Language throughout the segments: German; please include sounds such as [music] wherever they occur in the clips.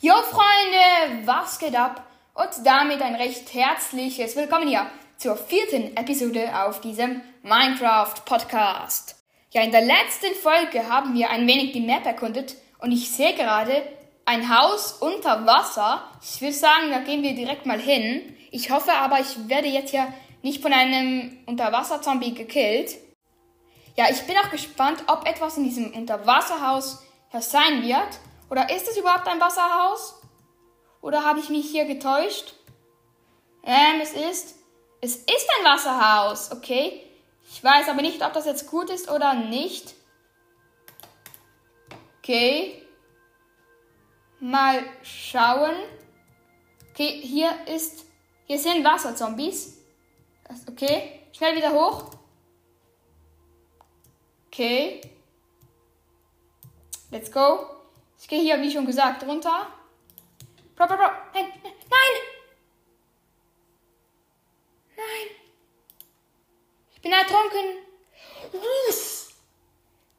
Jo Freunde, was geht ab? Und damit ein recht herzliches Willkommen hier zur vierten Episode auf diesem Minecraft Podcast. Ja, in der letzten Folge haben wir ein wenig die Map erkundet und ich sehe gerade ein Haus unter Wasser. Ich würde sagen, da gehen wir direkt mal hin. Ich hoffe aber, ich werde jetzt hier nicht von einem Unterwasser-Zombie gekillt. Ja, ich bin auch gespannt, ob etwas in diesem Unterwasserhaus sein wird. Oder ist es überhaupt ein Wasserhaus? Oder habe ich mich hier getäuscht? Ähm, es ist. Es ist ein Wasserhaus, okay? Ich weiß aber nicht, ob das jetzt gut ist oder nicht. Okay. Mal schauen. Okay, hier ist. Hier sind Wasserzombies. Okay. Schnell wieder hoch. Okay. Let's go. Ich gehe hier, wie schon gesagt, runter. Bro, bro, bro. Nein, nein. Nein. Ich bin ertrunken.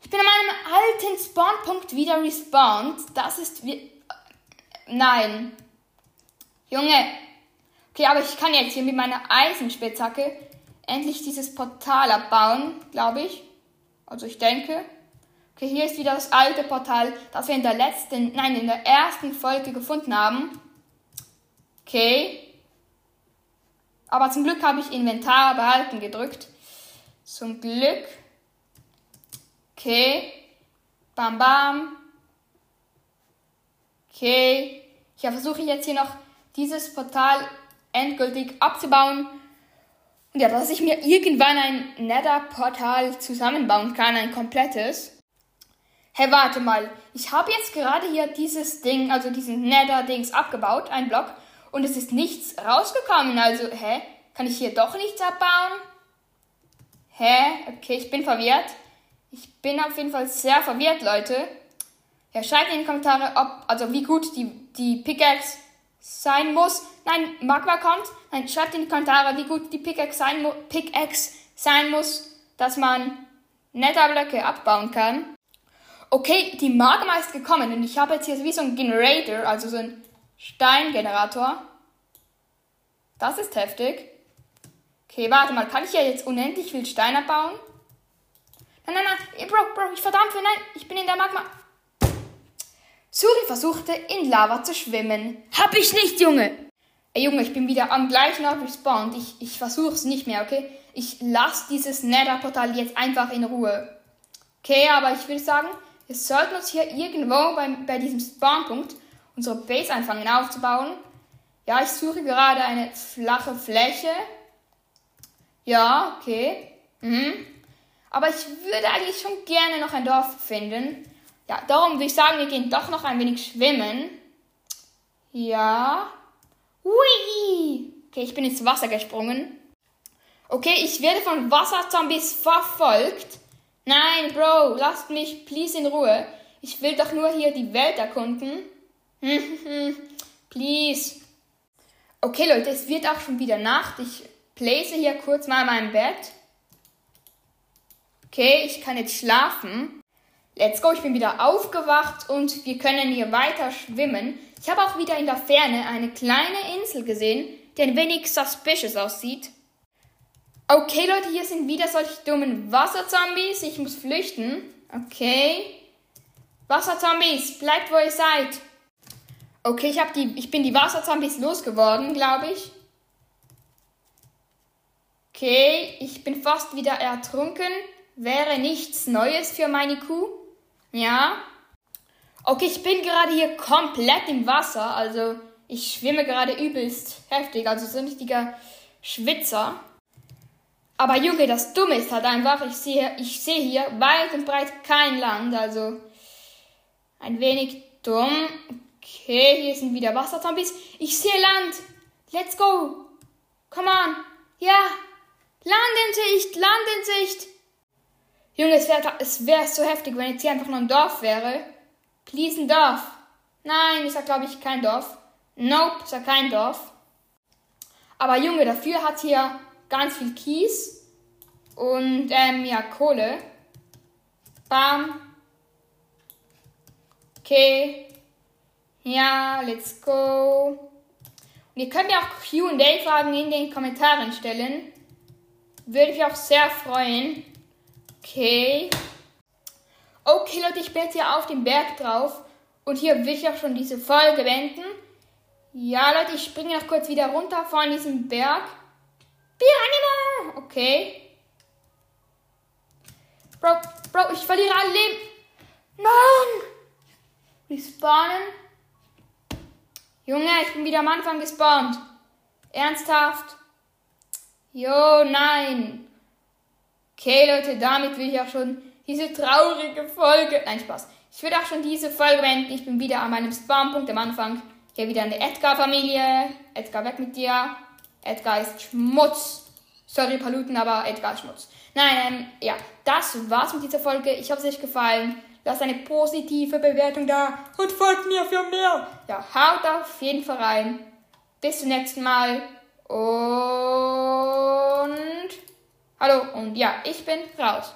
Ich bin an meinem alten Spawnpunkt wieder respawned. Das ist wie... Nein. Junge. Okay, aber ich kann jetzt hier mit meiner Eisenspitzhacke endlich dieses Portal abbauen, glaube ich. Also ich denke. Okay, hier ist wieder das alte Portal, das wir in der letzten, nein, in der ersten Folge gefunden haben. Okay. Aber zum Glück habe ich Inventar behalten gedrückt. Zum Glück. Okay. Bam, bam. Okay. Ja, versuche jetzt hier noch dieses Portal endgültig abzubauen. Und ja, dass ich mir irgendwann ein Nether-Portal zusammenbauen kann, ein komplettes. Hey, warte mal. Ich habe jetzt gerade hier dieses Ding, also diesen Nether-Dings abgebaut, ein Block, und es ist nichts rausgekommen. Also, hä? Kann ich hier doch nichts abbauen? Hä? Okay, ich bin verwirrt. Ich bin auf jeden Fall sehr verwirrt, Leute. Ja, schreibt in die Kommentare, ob, also wie gut die, die Pickaxe sein muss. Nein, Magma kommt. Nein, schreibt in die Kommentare, wie gut die Pickaxe sein, Pickaxe sein muss, dass man Netherblöcke abbauen kann. Okay, die Magma ist gekommen und ich habe jetzt hier wie so ein Generator, also so ein Steingenerator. Das ist heftig. Okay, warte mal, kann ich ja jetzt unendlich viel Stein abbauen? Nein, nein, nein, Bro, Bro, ich verdammt, nein, ich bin in der Magma. Suri versuchte in Lava zu schwimmen. Hab ich nicht, Junge! Ey, Junge, ich bin wieder am gleichen Ort respawned. Ich, ich versuch's nicht mehr, okay? Ich lass dieses Nether-Portal jetzt einfach in Ruhe. Okay, aber ich will sagen, wir sollten uns hier irgendwo bei, bei diesem Spawnpunkt unsere Base anfangen aufzubauen. Ja, ich suche gerade eine flache Fläche. Ja, okay. Mhm. Aber ich würde eigentlich schon gerne noch ein Dorf finden. Ja, darum würde ich sagen, wir gehen doch noch ein wenig schwimmen. Ja. Hui! Okay, ich bin ins Wasser gesprungen. Okay, ich werde von Wasserzombies verfolgt. Nein, Bro, lasst mich please in Ruhe. Ich will doch nur hier die Welt erkunden. [laughs] please. Okay, Leute, es wird auch schon wieder Nacht. Ich place hier kurz mal mein Bett. Okay, ich kann jetzt schlafen. Let's go, ich bin wieder aufgewacht und wir können hier weiter schwimmen. Ich habe auch wieder in der Ferne eine kleine Insel gesehen, die ein wenig suspicious aussieht. Okay, Leute, hier sind wieder solche dummen Wasserzombies. Ich muss flüchten. Okay. Wasserzombies, bleibt wo ihr seid. Okay, ich, hab die, ich bin die Wasserzombies losgeworden, glaube ich. Okay, ich bin fast wieder ertrunken. Wäre nichts Neues für meine Kuh. Ja. Okay, ich bin gerade hier komplett im Wasser. Also, ich schwimme gerade übelst heftig. Also, so ein richtiger Schwitzer. Aber Junge, das Dumme ist halt einfach, ich sehe, ich sehe hier weit und breit kein Land, also ein wenig dumm. Okay, hier sind wieder Wasserzombies. Ich sehe Land. Let's go. Come on. Ja. Land in Sicht, Land in Sicht. Junge, es wäre es wär so heftig, wenn jetzt hier einfach nur ein Dorf wäre. Please ein Dorf. Nein, ist ja glaube ich kein Dorf. Nope, ist ja kein Dorf. Aber Junge, dafür hat hier ganz viel Kies und ähm, ja, Kohle. Bam. Okay. Ja, let's go. Und ihr könnt mir auch QA-Fragen in den Kommentaren stellen. Würde mich auch sehr freuen. Okay. Okay, Leute, ich bin jetzt hier auf dem Berg drauf. Und hier will ich auch schon diese Folge wenden. Ja, Leute, ich springe noch kurz wieder runter von diesem Berg. Piranha! Okay. Bro, Bro, ich verliere alle Leben. Nein! Respawnen. Junge, ich bin wieder am Anfang gespawnt. Ernsthaft? Jo, nein. Okay, Leute, damit will ich auch schon diese traurige Folge. Nein, Spaß. Ich würde auch schon diese Folge beenden. Ich bin wieder an meinem Spawnpunkt am Anfang. Hier wieder eine Edgar-Familie. Edgar, weg mit dir. Edgar ist Schmutz. Sorry, Paluten, aber Edgar ist Schmutz. Nein, ähm, ja, das war's mit dieser Folge. Ich hoffe, es euch gefallen. Lasst eine positive Bewertung da und folgt mir für mehr. Ja, haut auf jeden Fall rein. Bis zum nächsten Mal. Und hallo und ja, ich bin raus.